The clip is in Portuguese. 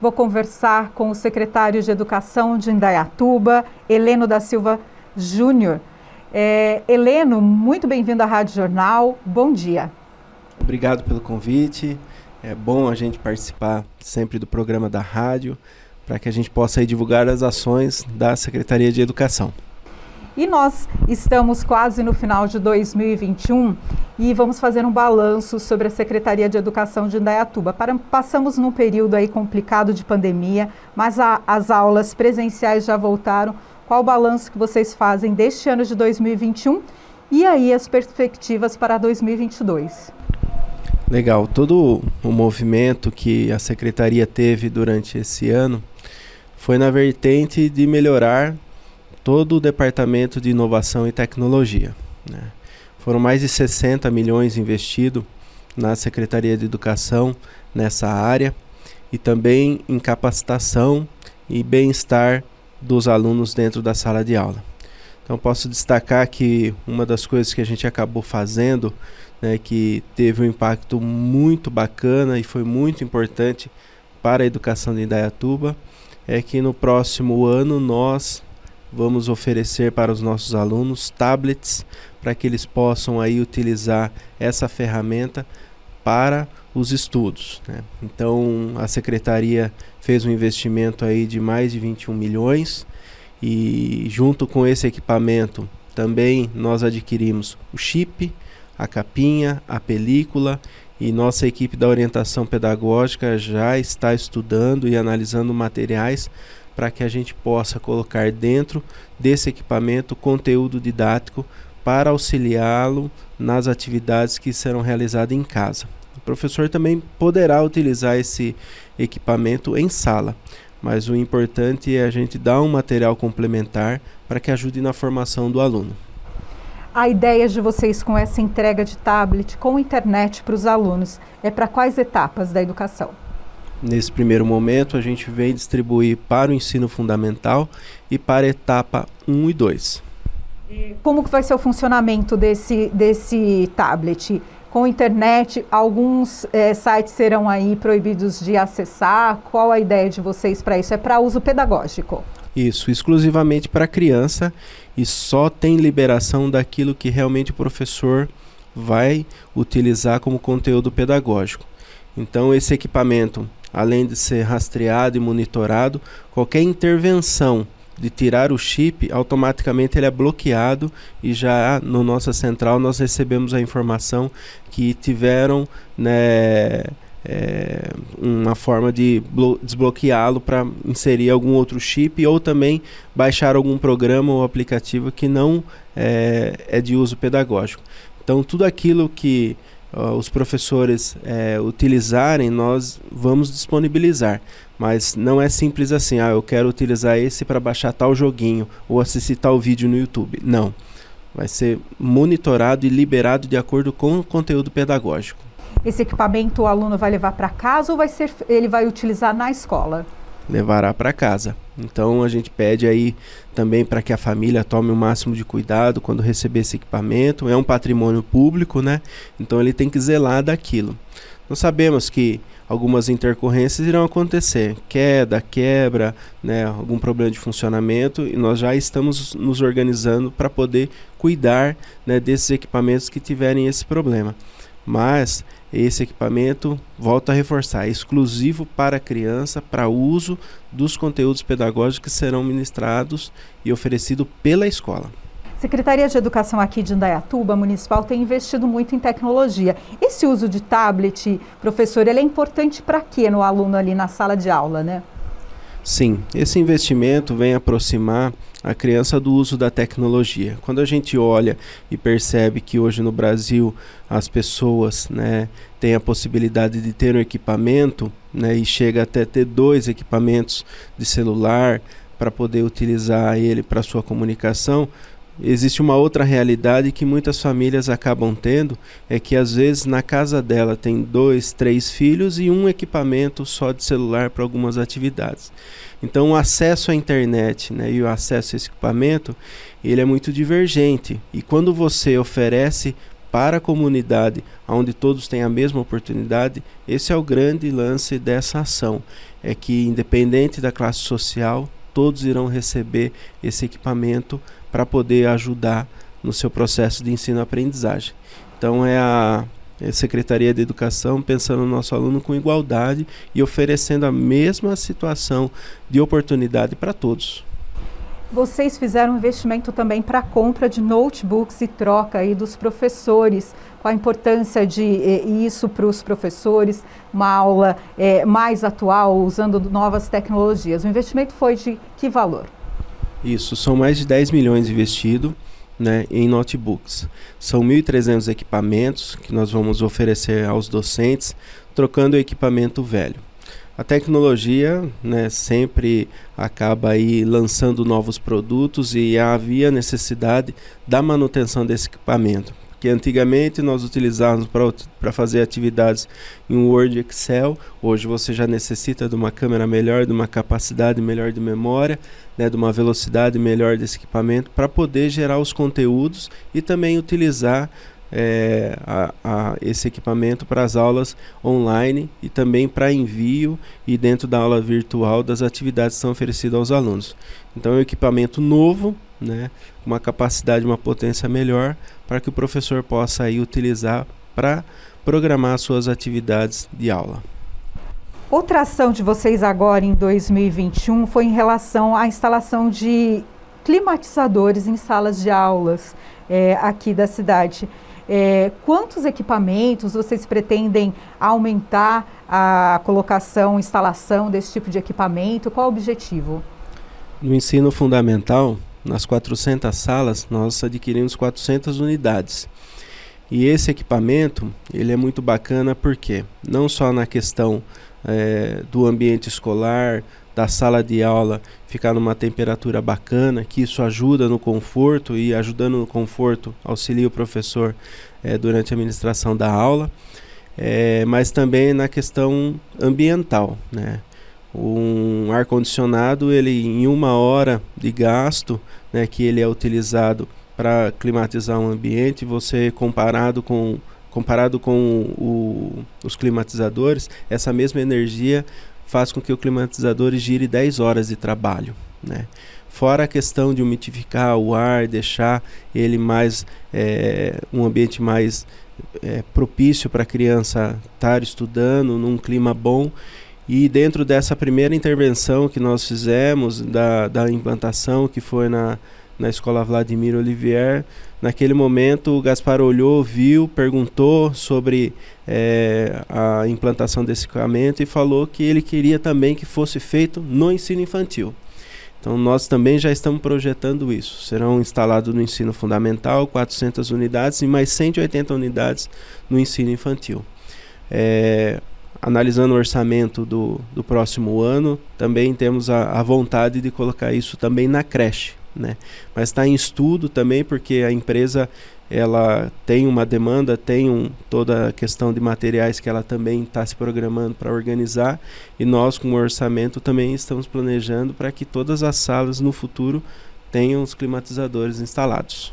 Vou conversar com o secretário de Educação de Indaiatuba, Heleno da Silva Júnior. É, Heleno, muito bem-vindo à Rádio Jornal. Bom dia. Obrigado pelo convite. É bom a gente participar sempre do programa da rádio para que a gente possa divulgar as ações da Secretaria de Educação. E nós estamos quase no final de 2021 e vamos fazer um balanço sobre a Secretaria de Educação de Indaiatuba. Para, passamos num período aí complicado de pandemia, mas a, as aulas presenciais já voltaram. Qual o balanço que vocês fazem deste ano de 2021 e aí as perspectivas para 2022? Legal, todo o movimento que a secretaria teve durante esse ano foi na vertente de melhorar todo o departamento de inovação e tecnologia. Né? Foram mais de 60 milhões investidos na Secretaria de Educação nessa área e também em capacitação e bem-estar dos alunos dentro da sala de aula. Então posso destacar que uma das coisas que a gente acabou fazendo, né, que teve um impacto muito bacana e foi muito importante para a educação de Indaiatuba, é que no próximo ano nós vamos oferecer para os nossos alunos tablets para que eles possam aí utilizar essa ferramenta para os estudos. Né? Então a secretaria fez um investimento aí de mais de 21 milhões e junto com esse equipamento também nós adquirimos o chip, a capinha, a película e nossa equipe da orientação pedagógica já está estudando e analisando materiais para que a gente possa colocar dentro desse equipamento conteúdo didático para auxiliá-lo nas atividades que serão realizadas em casa. O professor também poderá utilizar esse equipamento em sala, mas o importante é a gente dar um material complementar para que ajude na formação do aluno. A ideia de vocês com essa entrega de tablet com internet para os alunos é para quais etapas da educação? Nesse primeiro momento, a gente vem distribuir para o ensino fundamental e para a etapa 1 e 2. Como que vai ser o funcionamento desse, desse tablet? Com internet, alguns é, sites serão aí proibidos de acessar. Qual a ideia de vocês para isso? É para uso pedagógico? Isso, exclusivamente para criança e só tem liberação daquilo que realmente o professor vai utilizar como conteúdo pedagógico. Então, esse equipamento além de ser rastreado e monitorado, qualquer intervenção de tirar o chip, automaticamente ele é bloqueado e já no nossa central nós recebemos a informação que tiveram né, é, uma forma de desbloqueá-lo para inserir algum outro chip ou também baixar algum programa ou aplicativo que não é, é de uso pedagógico. Então tudo aquilo que uh, os professores é, utilizarem, nós vamos disponibilizar. Mas não é simples assim, ah, eu quero utilizar esse para baixar tal joguinho ou assistir tal vídeo no YouTube. Não. Vai ser monitorado e liberado de acordo com o conteúdo pedagógico. Esse equipamento o aluno vai levar para casa ou vai ser, ele vai utilizar na escola? levará para casa. Então a gente pede aí também para que a família tome o máximo de cuidado quando receber esse equipamento. É um patrimônio público, né? Então ele tem que zelar daquilo. Nós sabemos que algumas intercorrências irão acontecer, queda, quebra, né, algum problema de funcionamento, e nós já estamos nos organizando para poder cuidar né, desses equipamentos que tiverem esse problema mas esse equipamento, volto a reforçar, é exclusivo para criança, para uso dos conteúdos pedagógicos que serão ministrados e oferecidos pela escola. Secretaria de Educação aqui de Indaiatuba Municipal tem investido muito em tecnologia. Esse uso de tablet, professor, ele é importante para quê no aluno ali na sala de aula, né? Sim, esse investimento vem aproximar a criança do uso da tecnologia. Quando a gente olha e percebe que hoje no Brasil as pessoas né, têm a possibilidade de ter um equipamento né, e chega até ter dois equipamentos de celular para poder utilizar ele para sua comunicação, existe uma outra realidade que muitas famílias acabam tendo, é que às vezes na casa dela tem dois, três filhos e um equipamento só de celular para algumas atividades. Então o acesso à internet né, e o acesso a esse equipamento, ele é muito divergente. E quando você oferece para a comunidade, onde todos têm a mesma oportunidade, esse é o grande lance dessa ação. É que, independente da classe social, todos irão receber esse equipamento para poder ajudar no seu processo de ensino-aprendizagem. Então, é a é Secretaria de Educação pensando no nosso aluno com igualdade e oferecendo a mesma situação de oportunidade para todos. Vocês fizeram um investimento também para a compra de notebooks e troca aí dos professores. Qual a importância de eh, isso para os professores? Uma aula eh, mais atual, usando novas tecnologias. O investimento foi de que valor? Isso, são mais de 10 milhões investidos né, em notebooks. São 1.300 equipamentos que nós vamos oferecer aos docentes, trocando o equipamento velho. A tecnologia né, sempre acaba aí lançando novos produtos e havia necessidade da manutenção desse equipamento. Que antigamente nós utilizávamos para fazer atividades em Word Excel, hoje você já necessita de uma câmera melhor, de uma capacidade melhor de memória, né, de uma velocidade melhor desse equipamento para poder gerar os conteúdos e também utilizar é, a, a esse equipamento para as aulas online e também para envio e dentro da aula virtual das atividades que são oferecidas aos alunos. Então é um equipamento novo, né, uma capacidade, uma potência melhor para que o professor possa aí utilizar para programar suas atividades de aula. Outra ação de vocês agora em 2021 foi em relação à instalação de climatizadores em salas de aulas é, aqui da cidade. É, quantos equipamentos vocês pretendem aumentar a colocação, instalação desse tipo de equipamento? Qual o objetivo? No ensino fundamental, nas 400 salas, nós adquirimos 400 unidades. E esse equipamento, ele é muito bacana porque não só na questão é, do ambiente escolar, da sala de aula ficar numa temperatura bacana, que isso ajuda no conforto e ajudando no conforto auxilia o professor é, durante a administração da aula, é, mas também na questão ambiental, né? Um ar condicionado ele em uma hora de gasto, né, que ele é utilizado para climatizar um ambiente, você comparado com comparado com o, os climatizadores, essa mesma energia faz com que o climatizador gire 10 horas de trabalho. Né? Fora a questão de umidificar o ar, deixar ele mais é, um ambiente mais é, propício para a criança estar estudando num clima bom. E dentro dessa primeira intervenção que nós fizemos da, da implantação, que foi na, na escola Vladimir Olivier. Naquele momento, o Gaspar olhou, viu, perguntou sobre é, a implantação desse equipamento e falou que ele queria também que fosse feito no ensino infantil. Então, nós também já estamos projetando isso. Serão instalados no ensino fundamental 400 unidades e mais 180 unidades no ensino infantil. É, analisando o orçamento do, do próximo ano, também temos a, a vontade de colocar isso também na creche né? Mas está em estudo também porque a empresa ela tem uma demanda, tem um, toda a questão de materiais que ela também está se programando para organizar e nós com o orçamento também estamos planejando para que todas as salas no futuro tenham os climatizadores instalados.